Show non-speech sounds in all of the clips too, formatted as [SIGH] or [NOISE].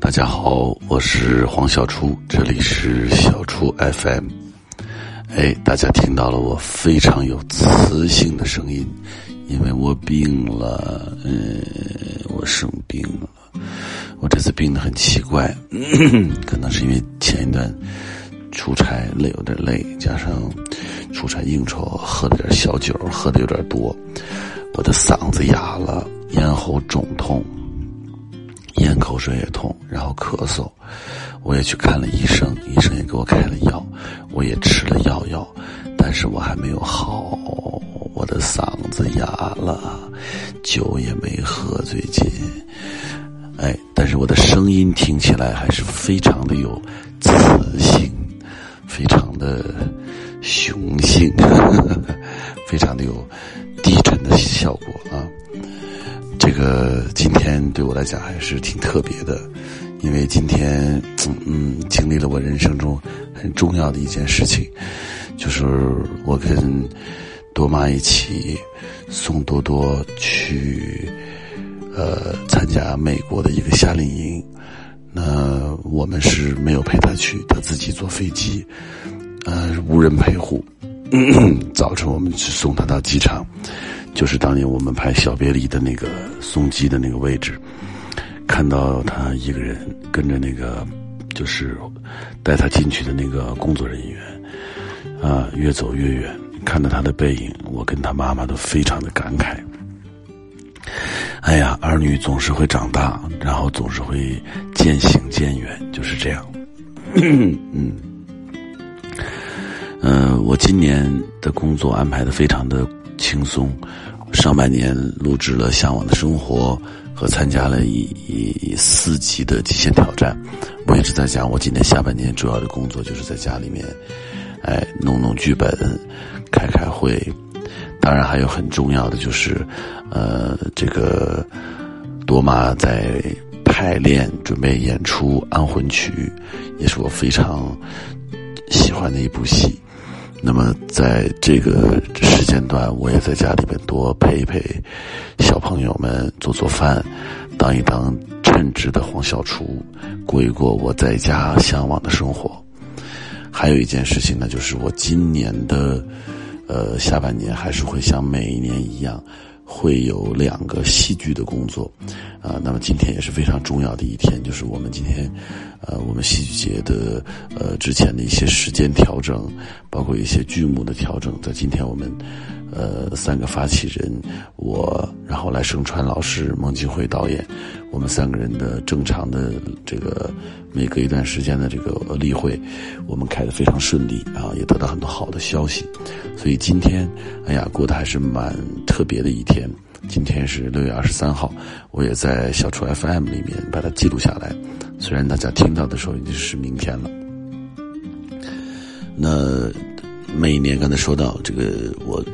大家好，我是黄小初，这里是小初 FM。哎，大家听到了我非常有磁性的声音，因为我病了，嗯，我生病了。我这次病得很奇怪，[CLEARS THROAT] 可能是因为前一段出差累有点累，加上出差应酬喝了点小酒，喝的有点多，我的嗓子哑了，咽喉肿痛。咽口水也痛，然后咳嗽，我也去看了医生，医生也给我开了药，我也吃了药药，但是我还没有好，我的嗓子哑了，酒也没喝最近，哎，但是我的声音听起来还是非常的有磁性，非常的雄性，[LAUGHS] 非常的有低沉的效果啊。这个今天对我来讲还是挺特别的，因为今天嗯经历了我人生中很重要的一件事情，就是我跟多妈一起送多多去呃参加美国的一个夏令营。那我们是没有陪他去，他自己坐飞机，呃无人陪护。[CLEARS THROAT] 早晨我们去送他到机场。就是当年我们拍《小别离》的那个送机的那个位置，看到他一个人跟着那个，就是带他进去的那个工作人员，啊，越走越远，看到他的背影，我跟他妈妈都非常的感慨。哎呀，儿女总是会长大，然后总是会渐行渐远，就是这样。[LAUGHS] 嗯嗯，我今年的工作安排的非常的轻松。上半年录制了《向往的生活》和参加了一一四级的极限挑战。我一直在讲，我今年下半年主要的工作就是在家里面，哎，弄弄剧本，开开会。当然还有很重要的就是，呃，这个多玛在排练准备演出《安魂曲》，也是我非常喜欢的一部戏。那么，在这个时间段，我也在家里边多陪陪小朋友们，做做饭，当一当称职的黄小厨，过一过我在家向往的生活。还有一件事情呢，就是我今年的呃下半年还是会像每一年一样。会有两个戏剧的工作，啊，那么今天也是非常重要的一天，就是我们今天，呃，我们戏剧节的呃之前的一些时间调整，包括一些剧目的调整，在今天我们。呃，三个发起人，我，然后来盛川老师、孟京辉导演，我们三个人的正常的这个每隔一段时间的这个例会，我们开的非常顺利啊，也得到很多好的消息，所以今天，哎呀，过得还是蛮特别的一天。今天是六月二十三号，我也在小厨 FM 里面把它记录下来，虽然大家听到的时候已经是明天了。那每年刚才说到这个我。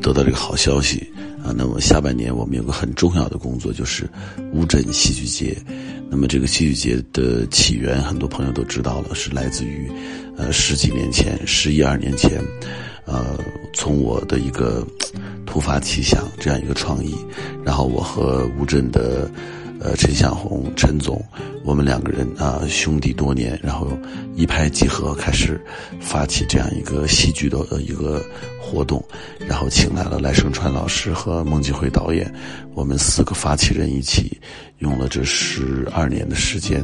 得到这个好消息啊！那么下半年我们有个很重要的工作，就是乌镇戏剧节。那么这个戏剧节的起源，很多朋友都知道了，是来自于呃十几年前、十一二年前，呃，从我的一个突发奇想这样一个创意，然后我和乌镇的。呃，陈向红，陈总，我们两个人啊，兄弟多年，然后一拍即合，开始发起这样一个戏剧的一个活动，然后请来了赖声川老师和孟京辉导演，我们四个发起人一起用了这十二年的时间，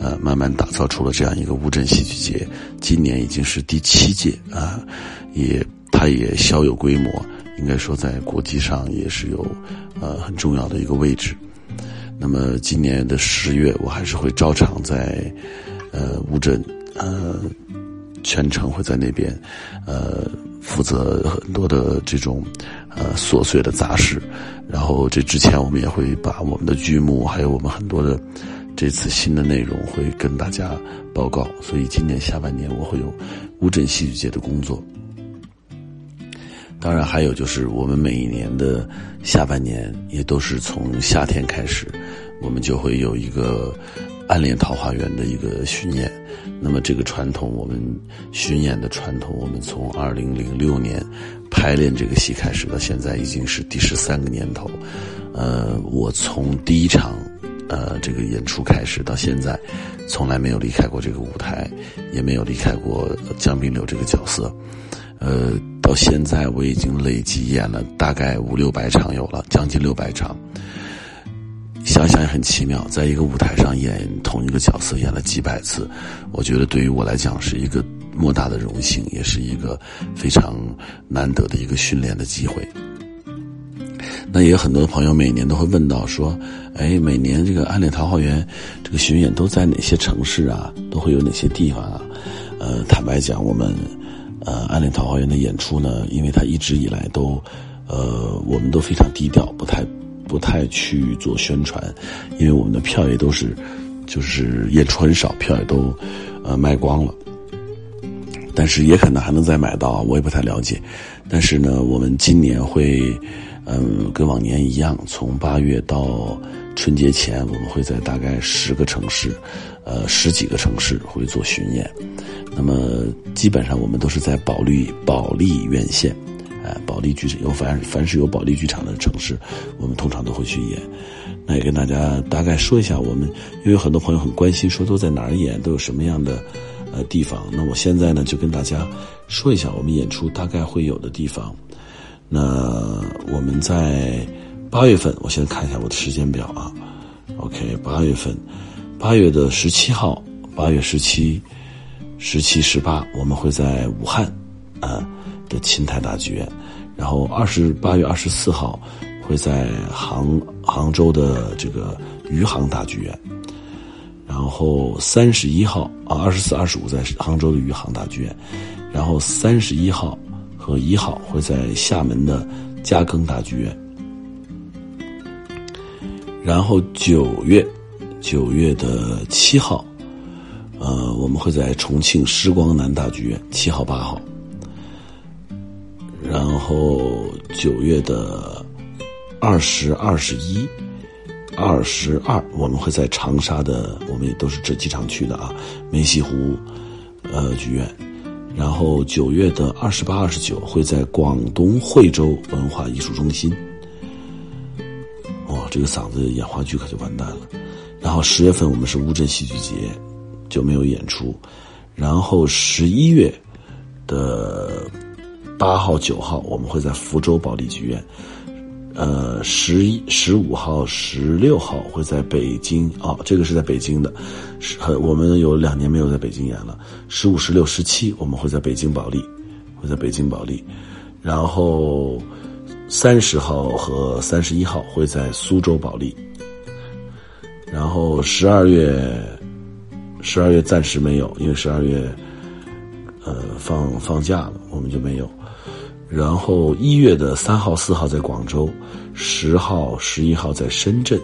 呃，慢慢打造出了这样一个乌镇戏剧节，今年已经是第七届啊，也它也小有规模，应该说在国际上也是有呃很重要的一个位置。那么今年的十月，我还是会照常在，呃，乌镇，呃，全程会在那边，呃，负责很多的这种，呃，琐碎的杂事。然后这之前，我们也会把我们的剧目，还有我们很多的这次新的内容，会跟大家报告。所以今年下半年，我会有乌镇戏剧节的工作。当然，还有就是我们每一年的下半年也都是从夏天开始，我们就会有一个《暗恋桃花源》的一个巡演。那么这个传统，我们巡演的传统，我们从二零零六年排练这个戏开始到现在已经是第十三个年头。呃，我从第一场呃这个演出开始到现在，从来没有离开过这个舞台，也没有离开过江滨柳这个角色。呃，到现在我已经累计演了大概五六百场有了，将近六百场。想想也很奇妙，在一个舞台上演同一个角色演了几百次，我觉得对于我来讲是一个莫大的荣幸，也是一个非常难得的一个训练的机会。那也有很多朋友每年都会问到说，哎，每年这个《暗恋桃花源》这个巡演都在哪些城市啊？都会有哪些地方啊？呃，坦白讲，我们呃《暗恋桃花源》的演出呢，因为它一直以来都，呃，我们都非常低调，不太。不太去做宣传，因为我们的票也都是，就是演出很少，票也都，呃卖光了。但是也可能还能再买到，我也不太了解。但是呢，我们今年会，嗯，跟往年一样，从八月到春节前，我们会在大概十个城市，呃，十几个城市会做巡演。那么基本上我们都是在保利保利院线。哎保利剧场有凡凡是有保利剧场的城市，我们通常都会去演。那也跟大家大概说一下，我们因为很多朋友很关心，说都在哪儿演，都有什么样的呃地方。那我现在呢就跟大家说一下，我们演出大概会有的地方。那我们在八月份，我先看一下我的时间表啊。OK，八月份，八月的十七号，八月十七、十七、十八，我们会在武汉啊。的秦台大剧院，然后二十八月二十四号会在杭杭州的这个余杭大剧院，然后三十一号啊二十四二十五在杭州的余杭大剧院，然后三十一号和一号会在厦门的嘉庚大剧院，然后九月九月的七号，呃我们会在重庆时光南大剧院七号八号。然后九月的二十二、十一、二十二，我们会在长沙的，我们也都是这几场去的啊，梅溪湖呃剧院。然后九月的二十八、二十九会在广东惠州文化艺术中心。这个嗓子演话剧可就完蛋了。然后十月份我们是乌镇戏剧节，就没有演出。然后十一月的。八号、九号，我们会在福州保利剧院；呃，十一、十五号、十六号会在北京。哦，这个是在北京的，是我们有两年没有在北京演了。十五、十六、十七，我们会在北京保利，会在北京保利。然后三十号和三十一号会在苏州保利。然后十二月，十二月暂时没有，因为十二月呃放放假了，我们就没有。然后一月的三号、四号在广州，十号、十一号在深圳，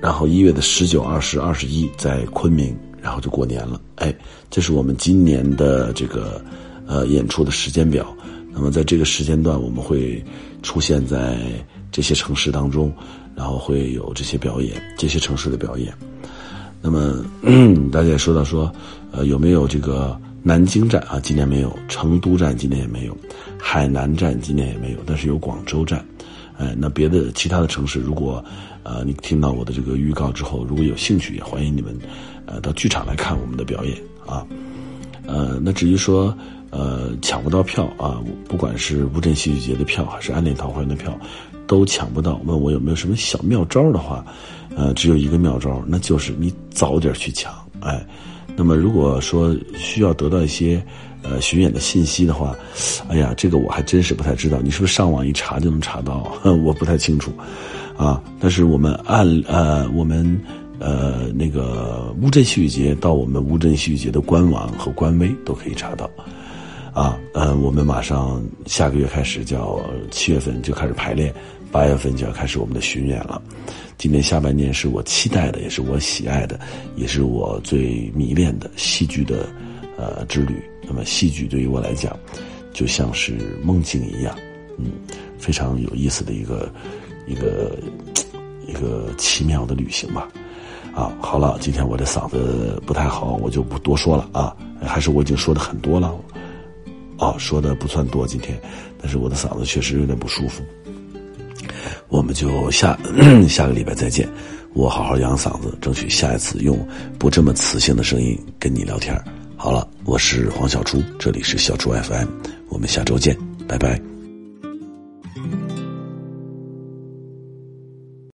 然后一月的十九、二十、二十一在昆明，然后就过年了。哎，这是我们今年的这个呃演出的时间表。那么在这个时间段，我们会出现在这些城市当中，然后会有这些表演，这些城市的表演。那么大家也说到说，呃，有没有这个？南京站啊，今年没有；成都站今年也没有；海南站今年也没有。但是有广州站，哎，那别的其他的城市，如果，呃，你听到我的这个预告之后，如果有兴趣，也欢迎你们，呃，到剧场来看我们的表演啊。呃，那至于说，呃，抢不到票啊，不管是乌镇戏剧节的票，还是暗恋桃花源的票，都抢不到。问我有没有什么小妙招的话，呃，只有一个妙招，那就是你早点去抢，哎。那么，如果说需要得到一些呃巡演的信息的话，哎呀，这个我还真是不太知道。你是不是上网一查就能查到？我不太清楚，啊。但是我们按呃我们呃那个乌镇戏剧节到我们乌镇戏剧节的官网和官微都可以查到，啊呃我们马上下个月开始叫七月份就开始排练，八月份就要开始我们的巡演了。今年下半年是我期待的，也是我喜爱的，也是我最迷恋的戏剧的，呃之旅。那么戏剧对于我来讲，就像是梦境一样，嗯，非常有意思的一个一个一个奇妙的旅行吧。啊，好了，今天我的嗓子不太好，我就不多说了啊。还是我已经说的很多了，啊，说的不算多今天，但是我的嗓子确实有点不舒服。我们就下 [CLEARS THROAT] 下个礼拜再见。我好好养嗓子，争取下一次用不这么磁性的声音跟你聊天。好了，我是黄小厨，这里是小厨 FM，我们下周见，拜拜。